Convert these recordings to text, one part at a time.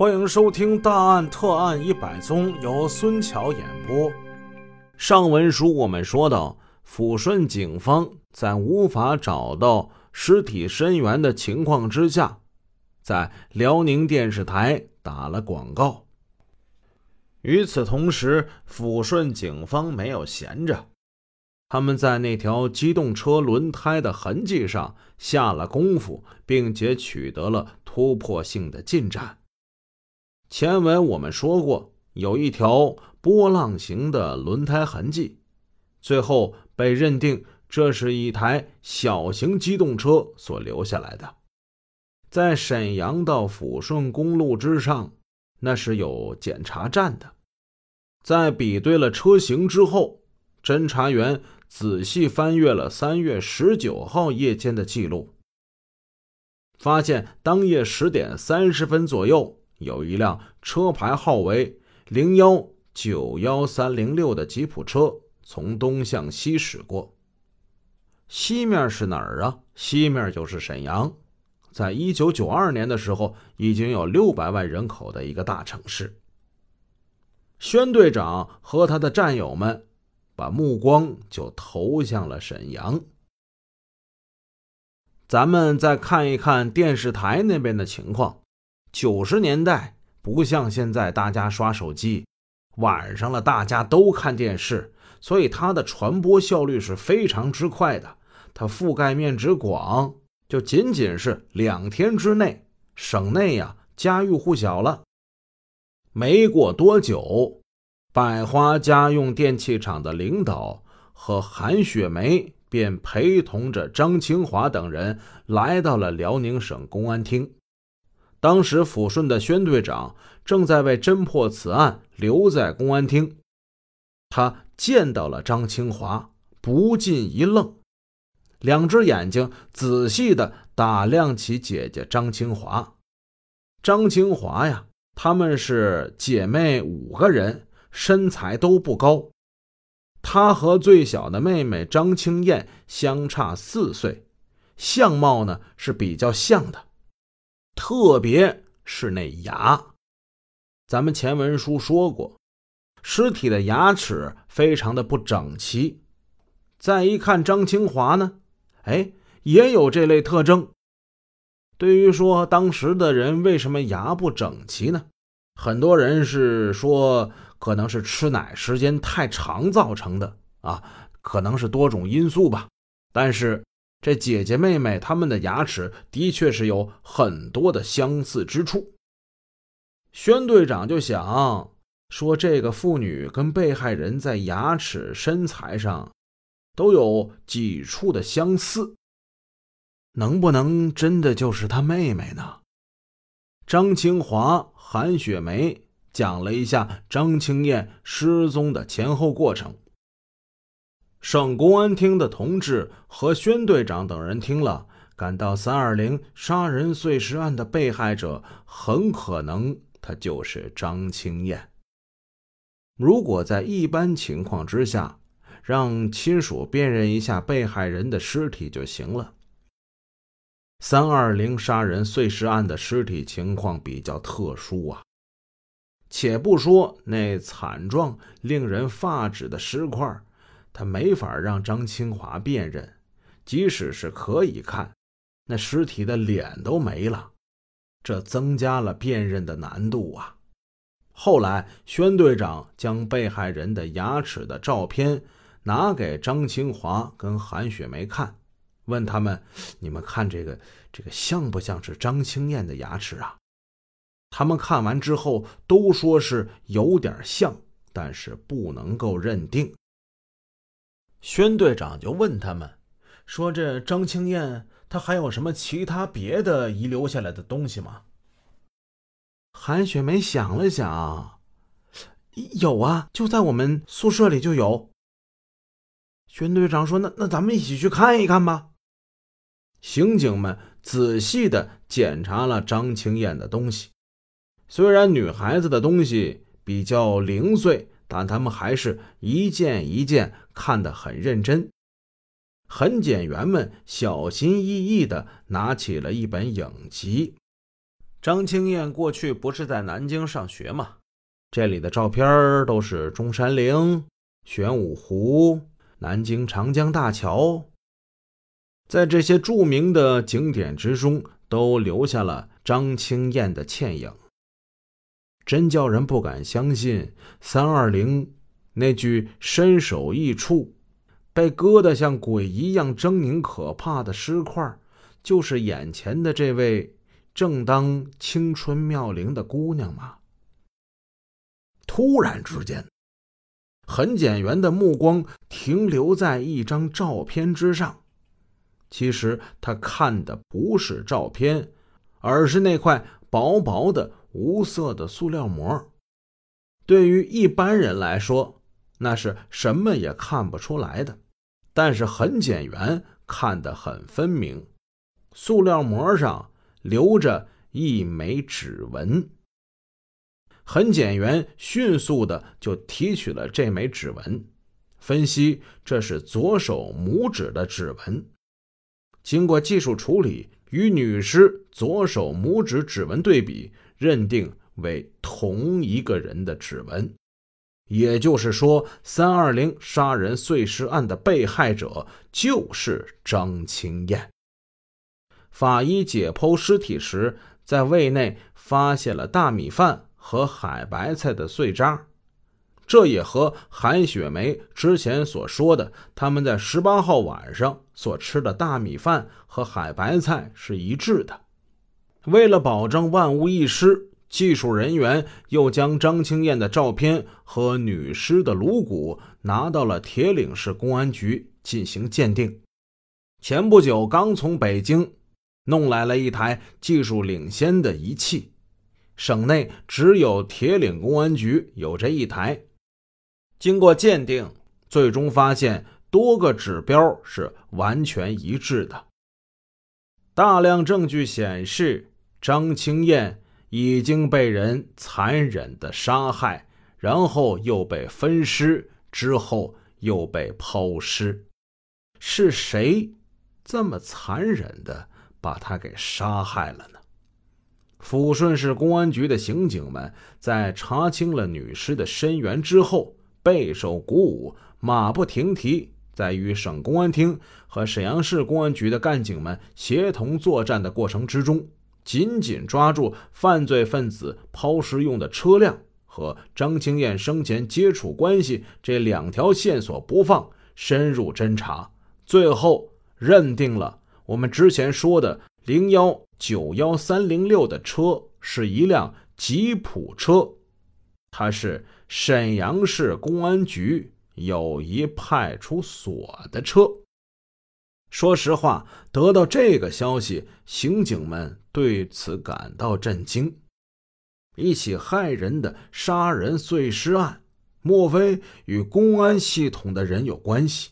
欢迎收听《大案特案一百宗》，由孙桥演播。上文书我们说到，抚顺警方在无法找到尸体身源的情况之下，在辽宁电视台打了广告。与此同时，抚顺警方没有闲着，他们在那条机动车轮胎的痕迹上下了功夫，并且取得了突破性的进展。前文我们说过，有一条波浪形的轮胎痕迹，最后被认定这是一台小型机动车所留下来的。在沈阳到抚顺公路之上，那是有检查站的。在比对了车型之后，侦查员仔细翻阅了三月十九号夜间的记录，发现当夜十点三十分左右。有一辆车牌号为零幺九幺三零六的吉普车从东向西驶过。西面是哪儿啊？西面就是沈阳，在一九九二年的时候，已经有六百万人口的一个大城市。宣队长和他的战友们把目光就投向了沈阳。咱们再看一看电视台那边的情况。九十年代不像现在，大家刷手机，晚上了大家都看电视，所以它的传播效率是非常之快的，它覆盖面之广，就仅仅是两天之内，省内呀家喻户晓了。没过多久，百花家用电器厂的领导和韩雪梅便陪同着张清华等人来到了辽宁省公安厅。当时抚顺的宣队长正在为侦破此案留在公安厅，他见到了张清华，不禁一愣，两只眼睛仔细的打量起姐姐张清华。张清华呀，他们是姐妹五个人，身材都不高，她和最小的妹妹张青燕相差四岁，相貌呢是比较像的。特别是那牙，咱们前文书说过，尸体的牙齿非常的不整齐。再一看张清华呢，哎，也有这类特征。对于说当时的人为什么牙不整齐呢？很多人是说可能是吃奶时间太长造成的啊，可能是多种因素吧。但是。这姐姐妹妹她们的牙齿的确是有很多的相似之处。宣队长就想说，这个妇女跟被害人在牙齿、身材上都有几处的相似，能不能真的就是她妹妹呢？张清华、韩雪梅讲了一下张青燕失踪的前后过程。省公安厅的同志和宣队长等人听了，感到三二零杀人碎尸案的被害者很可能他就是张青燕。如果在一般情况之下，让亲属辨认一下被害人的尸体就行了。三二零杀人碎尸案的尸体情况比较特殊啊，且不说那惨状、令人发指的尸块。他没法让张清华辨认，即使是可以看，那尸体的脸都没了，这增加了辨认的难度啊。后来，宣队长将被害人的牙齿的照片拿给张清华跟韩雪梅看，问他们：“你们看这个，这个像不像是张青燕的牙齿啊？”他们看完之后都说是有点像，但是不能够认定。宣队长就问他们说：“这张青燕她还有什么其他别的遗留下来的东西吗？”韩雪梅想了想，有啊，就在我们宿舍里就有。宣队长说：“那那咱们一起去看一看吧。”刑警们仔细的检查了张青燕的东西，虽然女孩子的东西比较零碎。但他们还是一件一件看得很认真。痕检员们小心翼翼地拿起了一本影集，张青燕过去不是在南京上学吗？这里的照片都是中山陵、玄武湖、南京长江大桥，在这些著名的景点之中，都留下了张青燕的倩影。真叫人不敢相信，三二零那具身首异处、被割得像鬼一样狰狞可怕的尸块，就是眼前的这位正当青春妙龄的姑娘吗？突然之间，痕检员的目光停留在一张照片之上。其实他看的不是照片，而是那块薄薄的。无色的塑料膜，对于一般人来说，那是什么也看不出来的。但是痕检员看得很分明，塑料膜上留着一枚指纹。痕检员迅速的就提取了这枚指纹，分析这是左手拇指的指纹。经过技术处理，与女尸左手拇指指纹对比。认定为同一个人的指纹，也就是说，三二零杀人碎尸案的被害者就是张青燕。法医解剖尸体时，在胃内发现了大米饭和海白菜的碎渣，这也和韩雪梅之前所说的他们在十八号晚上所吃的大米饭和海白菜是一致的。为了保证万无一失，技术人员又将张青燕的照片和女尸的颅骨拿到了铁岭市公安局进行鉴定。前不久刚从北京弄来了一台技术领先的仪器，省内只有铁岭公安局有这一台。经过鉴定，最终发现多个指标是完全一致的。大量证据显示。张青燕已经被人残忍的杀害，然后又被分尸，之后又被抛尸。是谁这么残忍的把她给杀害了呢？抚顺市公安局的刑警们在查清了女尸的身源之后，备受鼓舞，马不停蹄，在与省公安厅和沈阳市公安局的干警们协同作战的过程之中。紧紧抓住犯罪分子抛尸用的车辆和张青燕生前接触关系这两条线索不放，深入侦查，最后认定了我们之前说的零幺九幺三零六的车是一辆吉普车，它是沈阳市公安局友谊派出所的车。说实话，得到这个消息，刑警们对此感到震惊。一起害人的杀人碎尸案，莫非与公安系统的人有关系？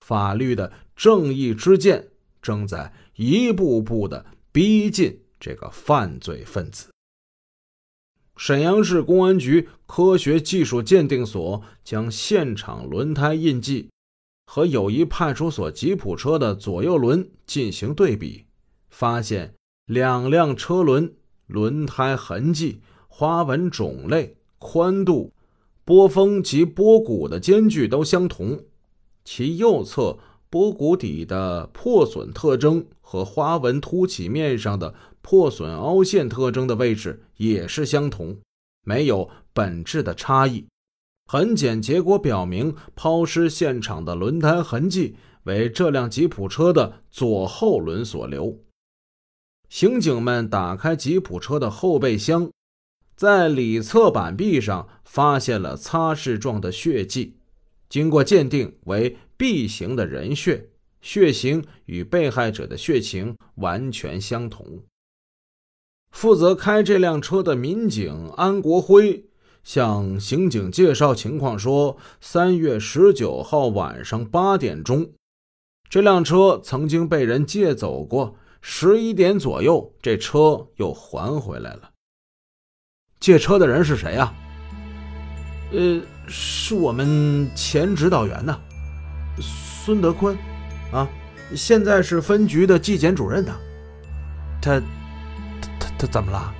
法律的正义之剑正在一步步的逼近这个犯罪分子。沈阳市公安局科学技术鉴定所将现场轮胎印记。和友谊派出所吉普车的左右轮进行对比，发现两辆车轮轮胎痕迹、花纹种类、宽度、波峰及波谷的间距都相同，其右侧波谷底的破损特征和花纹凸起面上的破损凹陷特征的位置也是相同，没有本质的差异。痕检结果表明，抛尸现场的轮胎痕迹为这辆吉普车的左后轮所留。刑警们打开吉普车的后备箱，在里侧板壁上发现了擦拭状的血迹，经过鉴定为 B 型的人血，血型与被害者的血型完全相同。负责开这辆车的民警安国辉。向刑警介绍情况说，三月十九号晚上八点钟，这辆车曾经被人借走过。十一点左右，这车又还回来了。借车的人是谁呀？呃，是我们前指导员呢，孙德坤，啊，现在是分局的纪检主任呢。他，他，他怎么了？